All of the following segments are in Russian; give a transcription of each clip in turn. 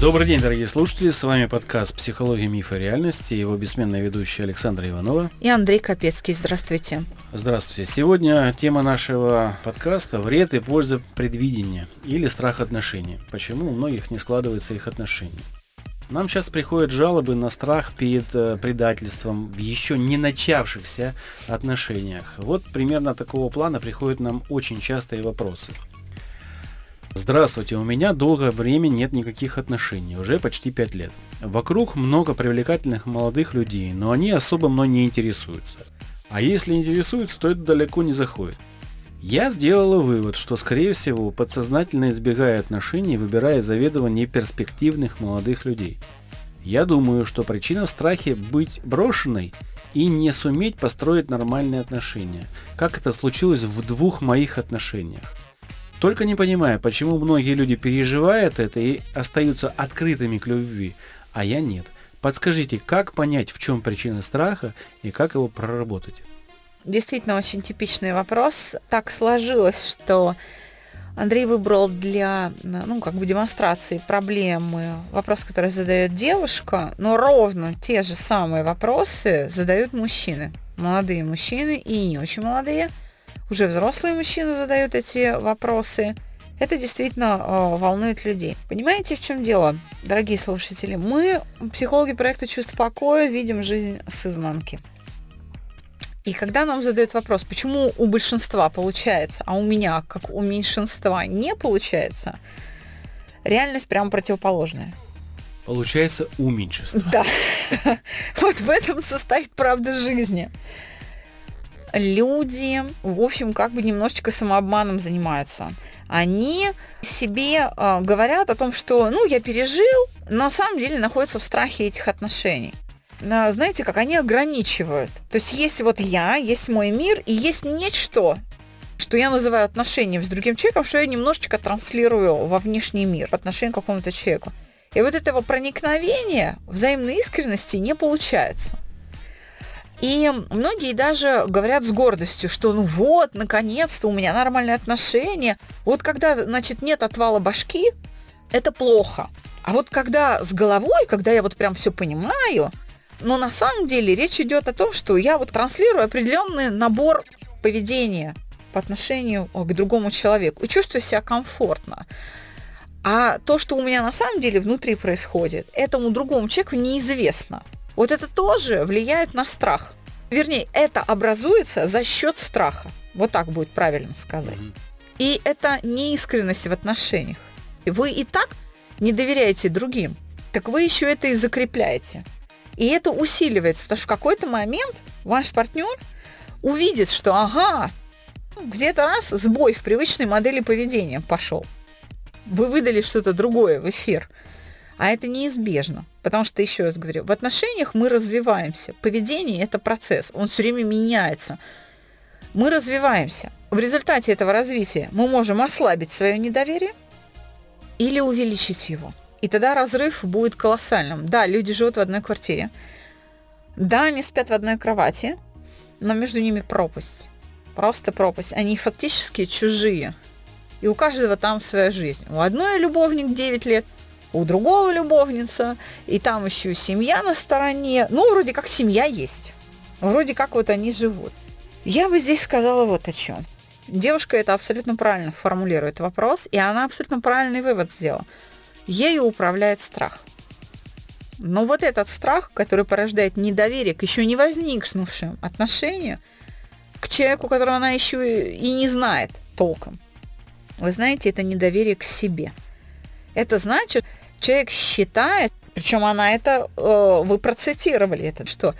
Добрый день, дорогие слушатели. С вами подкаст «Психология, мифа и реальности». Его бессменная ведущая Александра Иванова. И Андрей Капецкий. Здравствуйте. Здравствуйте. Сегодня тема нашего подкаста – вред и польза предвидения или страх отношений. Почему у многих не складываются их отношения. Нам сейчас приходят жалобы на страх перед э, предательством в еще не начавшихся отношениях. Вот примерно такого плана приходят нам очень частые вопросы – Здравствуйте, у меня долгое время нет никаких отношений, уже почти 5 лет. Вокруг много привлекательных молодых людей, но они особо мной не интересуются. А если интересуются, то это далеко не заходит. Я сделала вывод, что скорее всего подсознательно избегая отношений, выбирая заведомо неперспективных молодых людей. Я думаю, что причина в страхе быть брошенной и не суметь построить нормальные отношения, как это случилось в двух моих отношениях. Только не понимаю, почему многие люди переживают это и остаются открытыми к любви, а я нет. Подскажите, как понять, в чем причина страха и как его проработать? Действительно, очень типичный вопрос. Так сложилось, что Андрей выбрал для ну, как бы демонстрации проблемы вопрос, который задает девушка, но ровно те же самые вопросы задают мужчины. Молодые мужчины и не очень молодые – уже взрослые мужчины задают эти вопросы. Это действительно э, волнует людей. Понимаете, в чем дело, дорогие слушатели? Мы, психологи проекта «Чувство покоя», видим жизнь с изнанки. И когда нам задают вопрос, почему у большинства получается, а у меня, как у меньшинства, не получается, реальность прямо противоположная. Получается у меньшинства. Да. Вот в этом состоит правда жизни люди, в общем, как бы немножечко самообманом занимаются. Они себе э, говорят о том, что, ну, я пережил, на самом деле находятся в страхе этих отношений. Но, знаете, как они ограничивают. То есть есть вот я, есть мой мир, и есть нечто, что я называю отношением с другим человеком, что я немножечко транслирую во внешний мир по отношению к какому-то человеку. И вот этого проникновения взаимной искренности не получается. И многие даже говорят с гордостью, что ну вот, наконец-то у меня нормальные отношения. Вот когда, значит, нет отвала башки, это плохо. А вот когда с головой, когда я вот прям все понимаю, но на самом деле речь идет о том, что я вот транслирую определенный набор поведения по отношению к другому человеку и чувствую себя комфортно. А то, что у меня на самом деле внутри происходит, этому другому человеку неизвестно. Вот это тоже влияет на страх. Вернее, это образуется за счет страха. Вот так будет правильно сказать. И это неискренность в отношениях. Вы и так не доверяете другим, так вы еще это и закрепляете. И это усиливается, потому что в какой-то момент ваш партнер увидит, что ага, где-то раз сбой в привычной модели поведения пошел. Вы выдали что-то другое в эфир. А это неизбежно. Потому что, еще раз говорю, в отношениях мы развиваемся. Поведение – это процесс, он все время меняется. Мы развиваемся. В результате этого развития мы можем ослабить свое недоверие или увеличить его. И тогда разрыв будет колоссальным. Да, люди живут в одной квартире. Да, они спят в одной кровати, но между ними пропасть. Просто пропасть. Они фактически чужие. И у каждого там своя жизнь. У одной любовник 9 лет – у другого любовница, и там еще семья на стороне. Ну, вроде как семья есть. Вроде как вот они живут. Я бы здесь сказала вот о чем. Девушка это абсолютно правильно формулирует вопрос, и она абсолютно правильный вывод сделала. Ею управляет страх. Но вот этот страх, который порождает недоверие к еще не возникнувшим отношениям, к человеку, которого она еще и не знает толком, вы знаете, это недоверие к себе. Это значит, человек считает, причем она это, э, вы процитировали это, что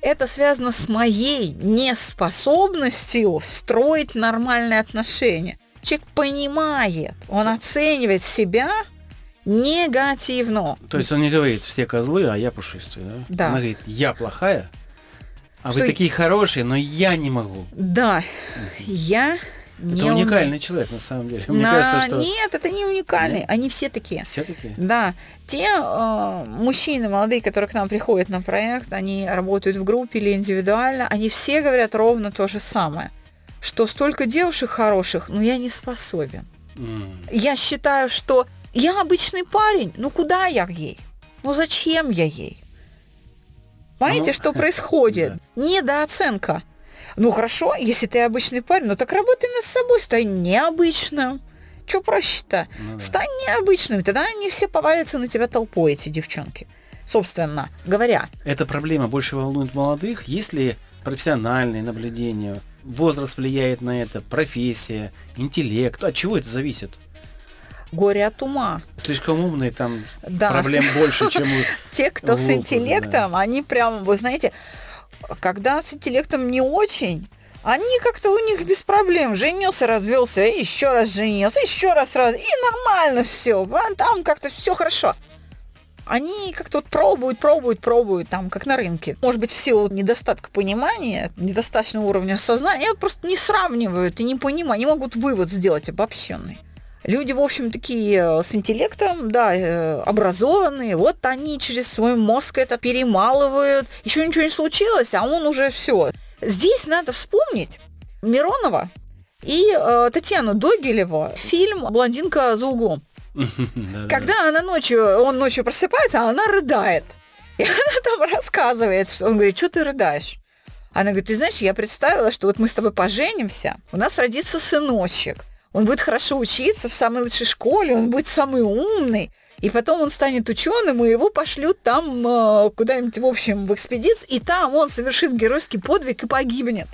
это связано с моей неспособностью строить нормальные отношения. Человек понимает, он оценивает себя негативно. То есть он не говорит, все козлы, а я пушистый, да? Да. Она говорит, я плохая, а что вы такие хорошие, но я не могу. Да, я Это Не уникальный человек, на самом деле. Мне На- кажется, что... Нет, это не уникальный. Нет? Они все такие. Все таки Да, те э, мужчины молодые, которые к нам приходят на проект, они работают в группе или индивидуально, они все говорят ровно то же самое, что столько девушек хороших, но я не способен. Я считаю, что я обычный парень, ну куда я ей? Ну зачем я ей? Понимаете, Ну, что происходит? Недооценка. Ну хорошо, если ты обычный парень, ну так работай над собой, стань необычным. Что проще-то? Ну да. Стань необычным, тогда они все повалятся на тебя толпой, эти девчонки. Собственно говоря. Эта проблема больше волнует молодых, если профессиональные наблюдения, возраст влияет на это, профессия, интеллект. От чего это зависит? Горе от ума. Слишком умные, там Да. проблем больше, чем у... Те, кто с интеллектом, они прям, вы знаете, когда с интеллектом не очень, они как-то у них без проблем. Женился, развелся, еще раз женился, еще раз раз, и нормально все. Там как-то все хорошо. Они как-то вот пробуют, пробуют, пробуют, там, как на рынке. Может быть, в силу недостатка понимания, недостаточного уровня сознания, они просто не сравнивают и не понимают, не могут вывод сделать обобщенный. Люди, в общем, такие э, с интеллектом, да, э, образованные, вот они через свой мозг это перемалывают, еще ничего не случилось, а он уже все. Здесь надо вспомнить Миронова и э, Татьяну Догилеву, фильм «Блондинка за углом». Когда она ночью, он ночью просыпается, а она рыдает. И она там рассказывает, что он говорит, что ты рыдаешь? Она говорит, ты знаешь, я представила, что вот мы с тобой поженимся, у нас родится сыночек, он будет хорошо учиться в самой лучшей школе, он будет самый умный, и потом он станет ученым, и его пошлют там э, куда-нибудь, в общем, в экспедицию, и там он совершит геройский подвиг и погибнет.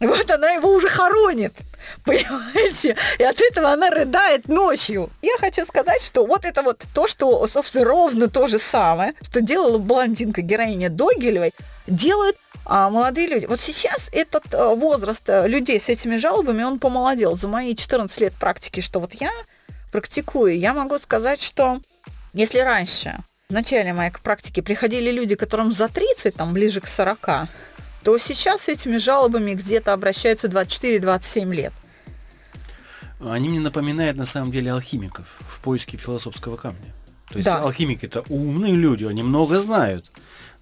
Вот она его уже хоронит, понимаете? И от этого она рыдает ночью. Я хочу сказать, что вот это вот то, что, собственно, ровно то же самое, что делала блондинка, героиня Догилевой, делают молодые люди. Вот сейчас этот а, возраст а, людей с этими жалобами, он помолодел. За мои 14 лет практики, что вот я практикую, я могу сказать, что если раньше, в начале моей практики, приходили люди, которым за 30, там, ближе к 40, то сейчас с этими жалобами где-то обращаются 24-27 лет. Они мне напоминают на самом деле алхимиков в поиске философского камня. То есть Да. алхимики-то умные люди, они много знают.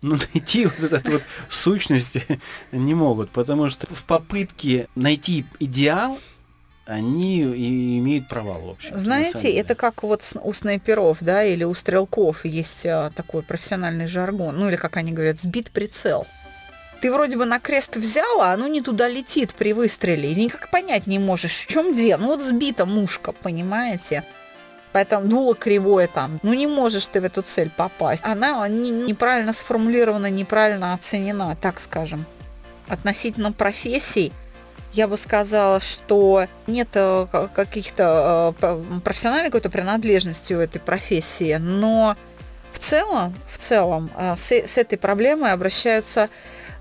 Но найти вот эту вот сущность не могут, потому что в попытке найти идеал они и имеют провал, в общем. Знаете, это как вот у снайперов, да, или у стрелков есть а, такой профессиональный жаргон, ну или как они говорят, сбит прицел. Ты вроде бы на крест взяла, а оно не туда летит при выстреле, и никак понять не можешь, в чем дело. Ну вот сбита мушка, понимаете? Поэтому дуло кривое там. Ну не можешь ты в эту цель попасть. Она не- неправильно сформулирована, неправильно оценена, так скажем. Относительно профессий, я бы сказала, что нет э, ка- каких-то э, профессиональной какой-то принадлежности у этой профессии, но в целом, в целом э, с, с этой проблемой обращаются,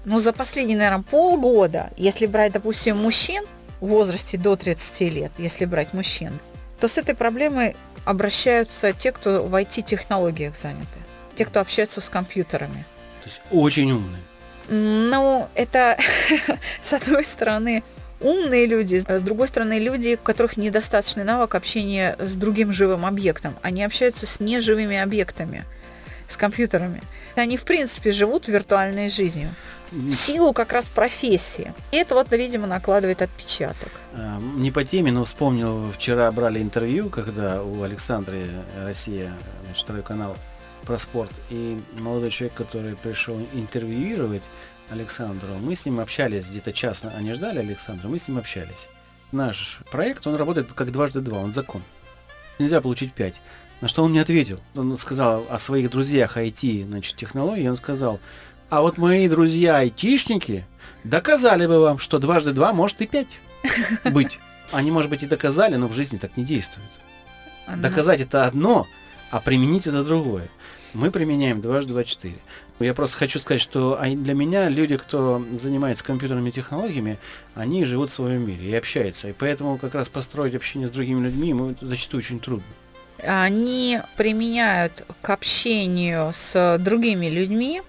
ну, за последние, наверное, полгода, если брать, допустим, мужчин в возрасте до 30 лет, если брать мужчин, то с этой проблемой обращаются те, кто в IT-технологиях заняты, те, кто общаются с компьютерами. То есть очень умные. Ну, это, с одной стороны, умные люди, с другой стороны, люди, у которых недостаточный навык общения с другим живым объектом. Они общаются с неживыми объектами, с компьютерами. Они, в принципе, живут виртуальной жизнью. В силу как раз профессии. И это вот, видимо, накладывает отпечаток. А, Не по теме, но вспомнил, вчера брали интервью, когда у Александры Россия, значит, второй канал про спорт, и молодой человек, который пришел интервьюировать Александру, мы с ним общались где-то час, они ждали Александра, мы с ним общались. Наш проект, он работает как дважды два, он закон. Нельзя получить пять. На что он мне ответил? Он сказал о своих друзьях IT, значит, технологии, он сказал, а вот мои друзья айтишники доказали бы вам, что дважды два может и пять быть. Они, может быть, и доказали, но в жизни так не действует. Доказать это одно, а применить это другое. Мы применяем дважды два четыре. Я просто хочу сказать, что для меня люди, кто занимается компьютерными технологиями, они живут в своем мире и общаются. И поэтому как раз построить общение с другими людьми ему зачастую очень трудно. Они применяют к общению с другими людьми.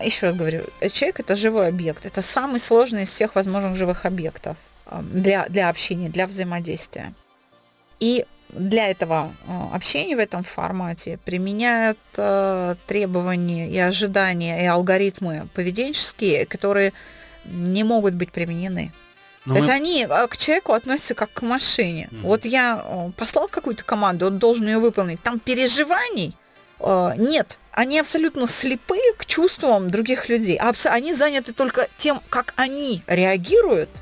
Еще раз говорю, человек это живой объект, это самый сложный из всех возможных живых объектов. э, для, для общения, для взаимодействия. И для этого э, общения в этом формате применяют э, требования и ожидания и алгоритмы поведенческие, которые не могут быть применены. Но То мы... есть они э, к человеку относятся как к машине. Mm-hmm. Вот я послал какую-то команду, он должен ее выполнить. Там переживаний нет. Они абсолютно слепы к чувствам других людей. Они заняты только тем, как они реагируют –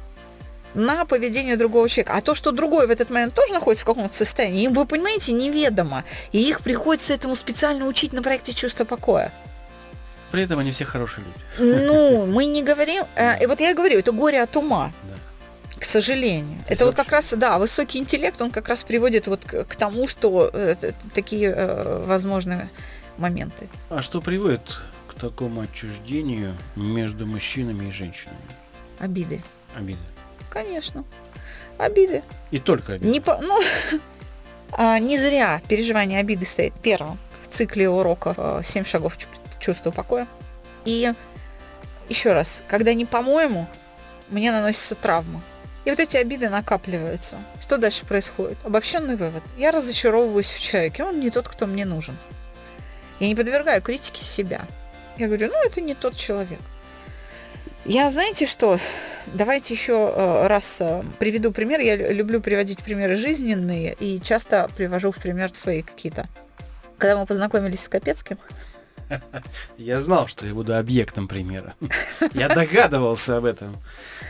на поведение другого человека. А то, что другой в этот момент тоже находится в каком-то состоянии, им, вы понимаете, неведомо. И их приходится этому специально учить на проекте чувства покоя. При этом они все хорошие люди. Ну, мы не говорим... Э, и вот я говорю, это горе от ума. К сожалению. это вот как раз, да, высокий интеллект, он как раз приводит вот к, к тому, что э, такие э, возможные моменты. А что приводит к такому отчуждению между мужчинами и женщинами? Обиды. Обиды. Конечно. Обиды. И только обиды. Не, по, ну, а, не зря переживание обиды стоит первым в цикле уроков э, «Семь шагов чувства покоя». И еще раз, когда не по-моему, мне наносится травма. И вот эти обиды накапливаются. Что дальше происходит? Обобщенный вывод. Я разочаровываюсь в человеке, он не тот, кто мне нужен. Я не подвергаю критике себя. Я говорю, ну это не тот человек. Я, знаете что, давайте еще э, раз э, приведу пример. Я люблю приводить примеры жизненные и часто привожу в пример свои какие-то. Когда мы познакомились с Капецким, я знал, что я буду объектом примера. Я догадывался об этом.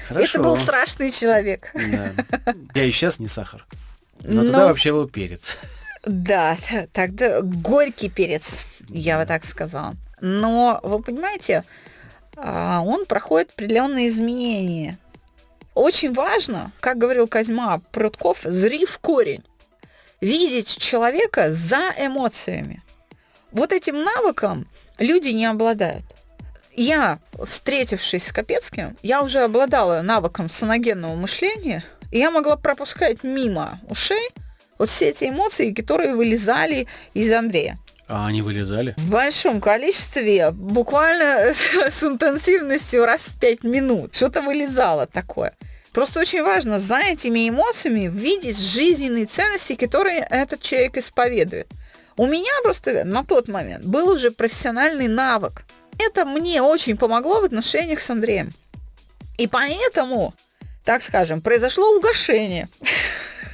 Хорошо. Это был страшный человек. Да. Я и сейчас не сахар. Но, Но тогда вообще был перец. Да, тогда горький перец, я бы так сказала. Но вы понимаете, а, он проходит определенные изменения. Очень важно, как говорил Козьма Прутков, зри в корень. Видеть человека за эмоциями. Вот этим навыком люди не обладают. Я, встретившись с Капецким, я уже обладала навыком саногенного мышления, и я могла пропускать мимо ушей вот все эти эмоции, которые вылезали из Андрея. А они вылезали? В большом количестве, буквально с интенсивностью раз в пять минут. Что-то вылезало такое. Просто очень важно за этими эмоциями видеть жизненные ценности, которые этот человек исповедует. У меня просто на тот момент был уже профессиональный навык. Это мне очень помогло в отношениях с Андреем. И поэтому, так скажем, произошло угошение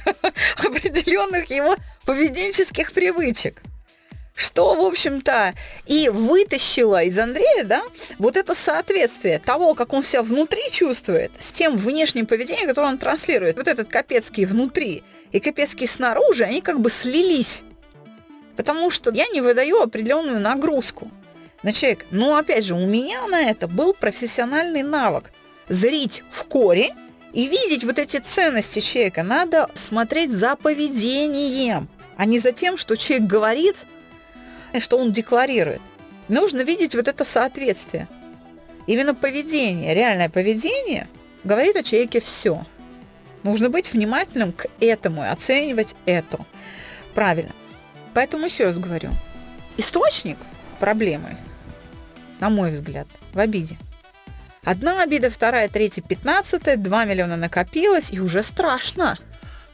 определенных его поведенческих привычек что, в общем-то, и вытащило из Андрея, да, вот это соответствие того, как он себя внутри чувствует, с тем внешним поведением, которое он транслирует. Вот этот Капецкий внутри и Капецкий снаружи, они как бы слились. Потому что я не выдаю определенную нагрузку на человека. Но, опять же, у меня на это был профессиональный навык. Зрить в корень и видеть вот эти ценности человека. Надо смотреть за поведением, а не за тем, что человек говорит – что он декларирует. Нужно видеть вот это соответствие. Именно поведение, реальное поведение говорит о человеке все. Нужно быть внимательным к этому и оценивать это. Правильно. Поэтому еще раз говорю, источник проблемы, на мой взгляд, в обиде. Одна обида, вторая, третья, пятнадцатая, два миллиона накопилось, и уже страшно.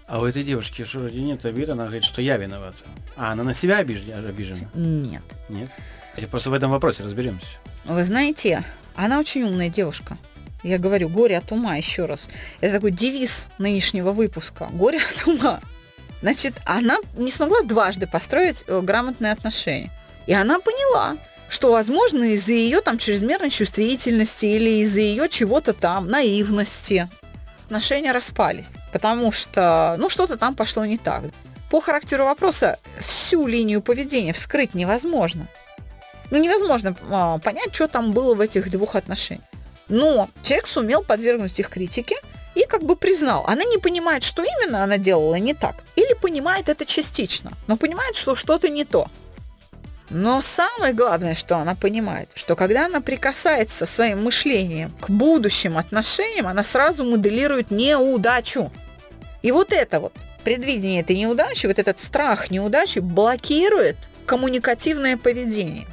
А у этой девушки что вроде нет обиды, она говорит, что я виновата. А, она на себя обижена? Нет. Нет? Я просто в этом вопросе разберемся. Вы знаете, она очень умная девушка. Я говорю, горе от ума еще раз. Это такой девиз нынешнего выпуска. Горе от ума. Значит, она не смогла дважды построить э, грамотные отношения. И она поняла, что, возможно, из-за ее там чрезмерной чувствительности или из-за ее чего-то там, наивности, отношения распались, потому что, ну, что-то там пошло не так. По характеру вопроса всю линию поведения вскрыть невозможно. Ну, невозможно а, понять, что там было в этих двух отношениях. Но человек сумел подвергнуть их критике и как бы признал. Она не понимает, что именно она делала не так. Или понимает это частично, но понимает, что что-то не то. Но самое главное, что она понимает, что когда она прикасается своим мышлением к будущим отношениям, она сразу моделирует неудачу. И вот это вот предвидение этой неудачи, вот этот страх неудачи блокирует коммуникативное поведение.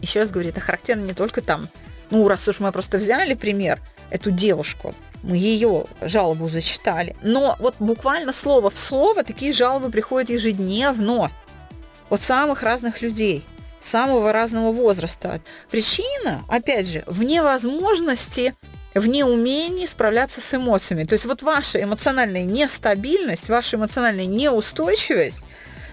Еще раз говорю, это характерно не только там, ну, раз уж мы просто взяли пример эту девушку, мы ее жалобу зачитали, но вот буквально слово в слово такие жалобы приходят ежедневно от самых разных людей, самого разного возраста. Причина, опять же, в невозможности в неумении справляться с эмоциями. То есть вот ваша эмоциональная нестабильность, ваша эмоциональная неустойчивость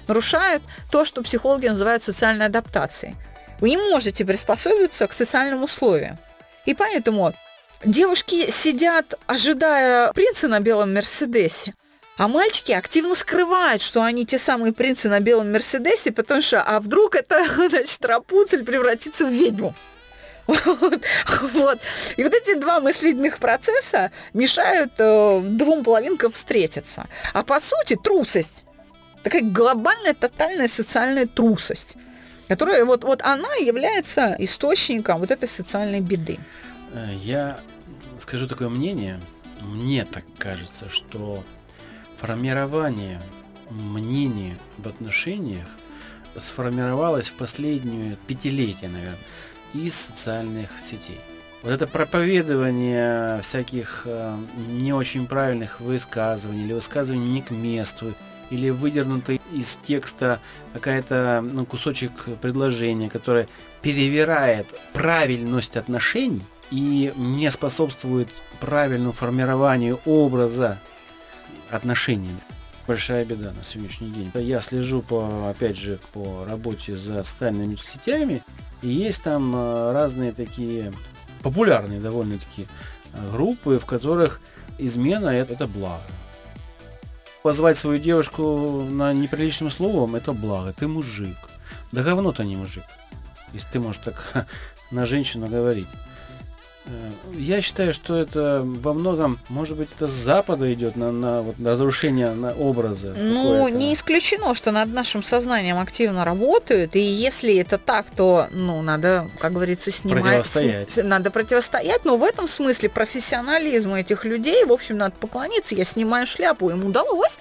нарушает то, что психологи называют социальной адаптацией. Вы не можете приспособиться к социальным условиям. И поэтому девушки сидят, ожидая принца на белом Мерседесе, а мальчики активно скрывают, что они те самые принцы на белом Мерседесе, потому что, а вдруг это, значит, Рапунцель превратится в ведьму. Вот. И вот эти два мыслительных процесса мешают э, двум половинкам встретиться. А по сути трусость, такая глобальная, тотальная социальная трусость, которая вот, вот она является источником вот этой социальной беды. Э, я скажу такое мнение. Мне так кажется, что формирование мнения об отношениях сформировалось в последнюю пятилетие, наверное, из социальных сетей. Вот это проповедование всяких э, не очень правильных высказываний или высказываний не к месту, или выдернутый из текста какая-то ну, кусочек предложения, которое перевирает правильность отношений и не способствует правильному формированию образа отношений. Большая беда на сегодняшний день. Я слежу по, опять же, по работе за социальными сетями, и есть там э, разные такие популярные довольно-таки э, группы, в которых измена это, это благо. Позвать свою девушку на неприличным словом это благо. Ты мужик. Да говно-то не мужик. Если ты можешь так на женщину говорить. Э, я считаю, что это во многом, может быть, это с Запада идет на, на, вот, на разрушение на образа. Ну, не исключено, что над нашим сознанием активно работают, и если это так, то, ну, надо, как говорится, снимать. Противостоять. Надо противостоять, но в этом смысле профессионализму этих людей, в общем, надо поклониться. Я снимаю шляпу, им удалось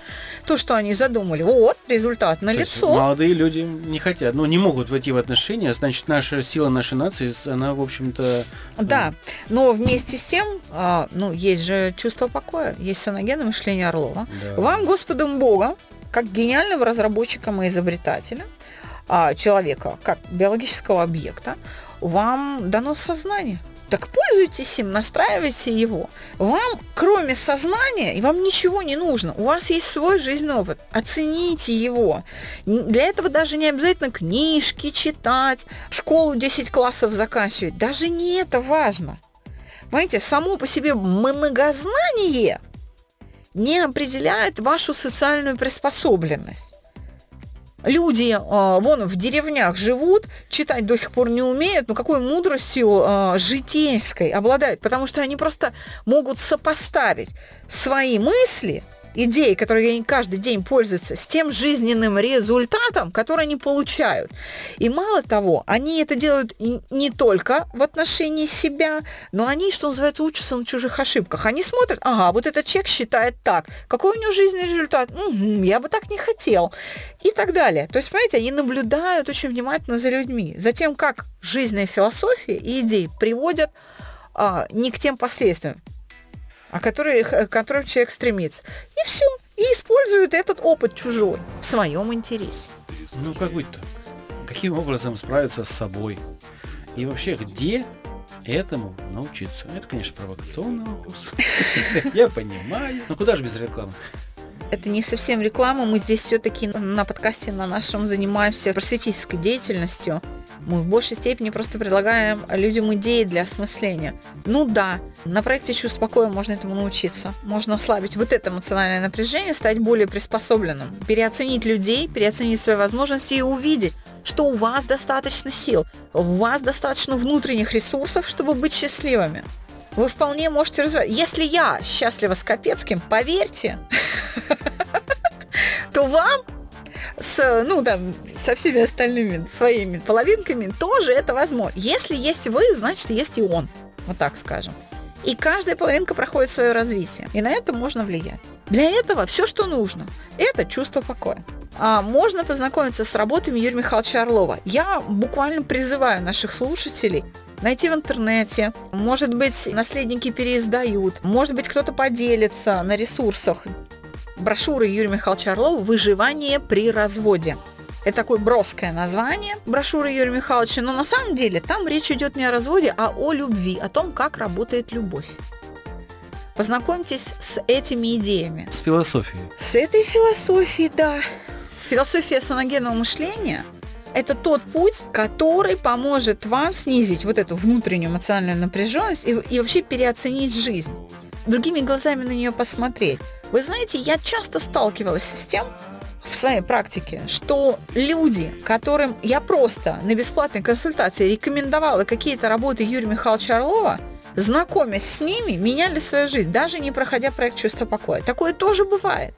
то, что они задумали. Вот, результат на лицо. Молодые люди не хотят, ну, не могут войти в отношения, значит, наша сила нашей нации, она, в общем-то... Да. Но вместе с тем, а, ну, есть же чувство покоя, есть саногенное мышление Орлова. Да. Вам, Господом Богом, как гениальным разработчиком и изобретателем, а, человека, как биологического объекта, вам дано сознание – так пользуйтесь им, настраивайте его. Вам, кроме сознания, и вам ничего не нужно. У вас есть свой жизненный опыт. Оцените его. Для этого даже не обязательно книжки читать, школу 10 классов заканчивать. Даже не это важно. Понимаете, само по себе многознание не определяет вашу социальную приспособленность. Люди э, вон в деревнях живут, читать до сих пор не умеют, но какой мудростью э, житейской обладают, потому что они просто могут сопоставить свои мысли – идеи, которые они каждый день пользуются, с тем жизненным результатом, который они получают. И мало того, они это делают не только в отношении себя, но они, что называется, учатся на чужих ошибках. Они смотрят, ага, вот этот человек считает так, какой у него жизненный результат? Угу, я бы так не хотел. И так далее. То есть, понимаете, они наблюдают очень внимательно за людьми, за тем, как жизненная философия и идеи приводят а, не к тем последствиям, о которых, к которым человек стремится. И все. И используют этот опыт чужой в своем интересе. Ну, как быть так? Каким образом справиться с собой? И вообще, где этому научиться? Это, конечно, провокационный вопрос. Я понимаю. Но куда же без рекламы? Это не совсем реклама, мы здесь все-таки на подкасте на нашем занимаемся просветительской деятельностью. Мы в большей степени просто предлагаем людям идеи для осмысления. Ну да, на проекте «Чувств покоя» можно этому научиться. Можно ослабить вот это эмоциональное напряжение, стать более приспособленным, переоценить людей, переоценить свои возможности и увидеть, что у вас достаточно сил, у вас достаточно внутренних ресурсов, чтобы быть счастливыми вы вполне можете развивать. Если я счастлива с Капецким, поверьте, то вам с, ну, там, со всеми остальными своими половинками тоже это возможно. Если есть вы, значит, есть и он. Вот так скажем. И каждая половинка проходит свое развитие. И на это можно влиять. Для этого все, что нужно, это чувство покоя. А можно познакомиться с работами Юрия Михайловича Орлова. Я буквально призываю наших слушателей найти в интернете. Может быть, наследники переиздают. Может быть, кто-то поделится на ресурсах. Брошюры Юрия Михайловича Орлова «Выживание при разводе». Это такое броское название брошюры Юрия Михайловича, но на самом деле там речь идет не о разводе, а о любви, о том, как работает любовь. Познакомьтесь с этими идеями. С философией. С этой философией, да. Философия саногенного мышления – это тот путь, который поможет вам снизить вот эту внутреннюю эмоциональную напряженность и, и вообще переоценить жизнь. Другими глазами на нее посмотреть. Вы знаете, я часто сталкивалась с тем, в своей практике, что люди, которым я просто на бесплатной консультации рекомендовала какие-то работы Юрия Михайловича Орлова, знакомясь с ними, меняли свою жизнь, даже не проходя проект чувства покоя. Такое тоже бывает.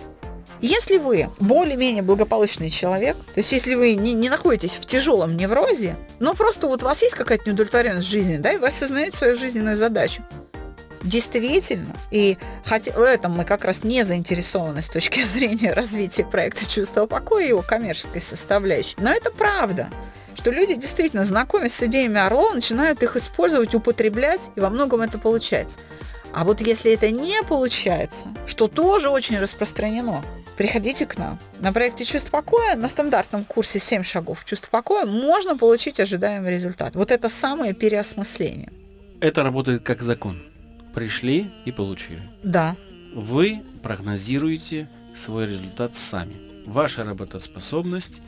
Если вы более-менее благополучный человек, то есть если вы не, не находитесь в тяжелом неврозе, но просто вот у вас есть какая-то неудовлетворенность в жизни, да, и вы осознаете свою жизненную задачу, действительно, и хотя в этом мы как раз не заинтересованы с точки зрения развития проекта «Чувство покоя» и его коммерческой составляющей, но это правда что люди действительно, знакомясь с идеями Орлова, начинают их использовать, употреблять, и во многом это получается. А вот если это не получается, что тоже очень распространено, приходите к нам. На проекте «Чувство покоя» на стандартном курсе 7 шагов «Чувство покоя» можно получить ожидаемый результат. Вот это самое переосмысление. Это работает как закон пришли и получили. Да. Вы прогнозируете свой результат сами. Ваша работоспособность,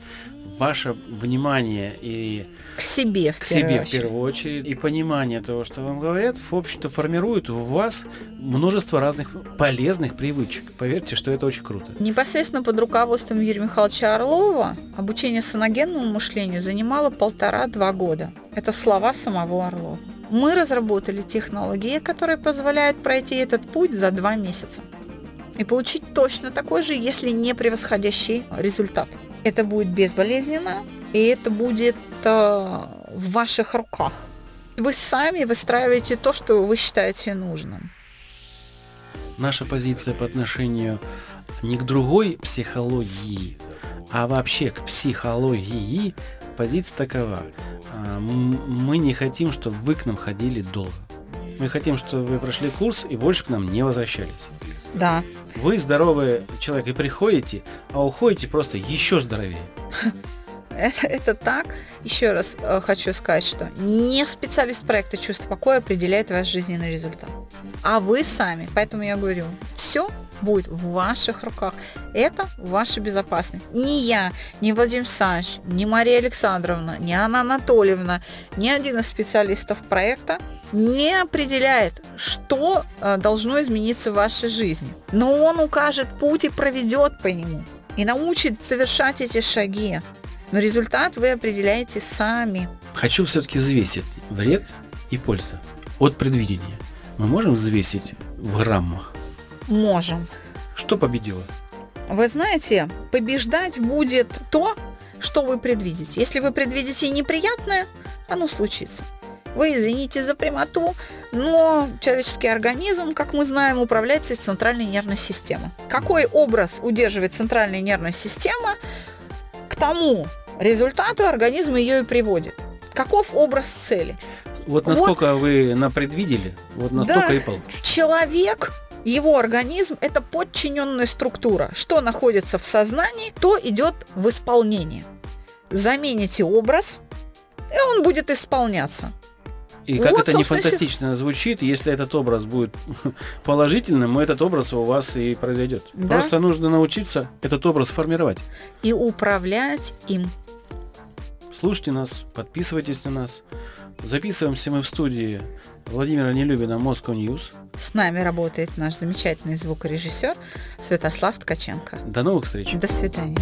ваше внимание и к себе в, к себе в первую очередь и понимание того, что вам говорят, в общем-то формирует у вас множество разных полезных привычек. Поверьте, что это очень круто. Непосредственно под руководством Юрия Михайловича Орлова обучение саногенному мышлению занимало полтора-два года. Это слова самого Орлова. Мы разработали технологии, которые позволяют пройти этот путь за два месяца и получить точно такой же, если не превосходящий результат. Это будет безболезненно, и это будет э, в ваших руках. Вы сами выстраиваете то, что вы считаете нужным. Наша позиция по отношению не к другой психологии, а вообще к психологии позиция такова. А, мы не хотим, чтобы вы к нам ходили долго. Мы хотим, чтобы вы прошли курс и больше к нам не возвращались. Да. Вы здоровый человек и приходите, а уходите просто еще здоровее. Это, это так. Еще раз э, хочу сказать, что не специалист проекта «Чувство покоя» определяет ваш жизненный результат, а вы сами. Поэтому я говорю, все будет в ваших руках. Это ваша безопасность. Ни я, ни Владимир Александрович, ни Мария Александровна, ни Анна Анатольевна, ни один из специалистов проекта не определяет, что э, должно измениться в вашей жизни. Но он укажет путь и проведет по нему. И научит совершать эти шаги. Но результат вы определяете сами. Хочу все-таки взвесить вред и пользу от предвидения. Мы можем взвесить в граммах? Можем. Что победило? Вы знаете, побеждать будет то, что вы предвидите. Если вы предвидите неприятное, оно случится. Вы извините за прямоту, но человеческий организм, как мы знаем, управляется из центральной нервной системы. Какой образ удерживает центральная нервная система, к тому результату организм ее и приводит. Каков образ цели? Вот насколько вот, вы напредвидели, вот настолько да, и получится. Человек его организм – это подчиненная структура. Что находится в сознании, то идет в исполнение. Замените образ, и он будет исполняться. И как вот, это не фантастично звучит, если этот образ будет положительным, этот образ у вас и произойдет. Да? Просто нужно научиться этот образ формировать. И управлять им. Слушайте нас, подписывайтесь на нас. Записываемся мы в студии Владимира Нелюбина Moscow News. С нами работает наш замечательный звукорежиссер Святослав Ткаченко. До новых встреч. До свидания.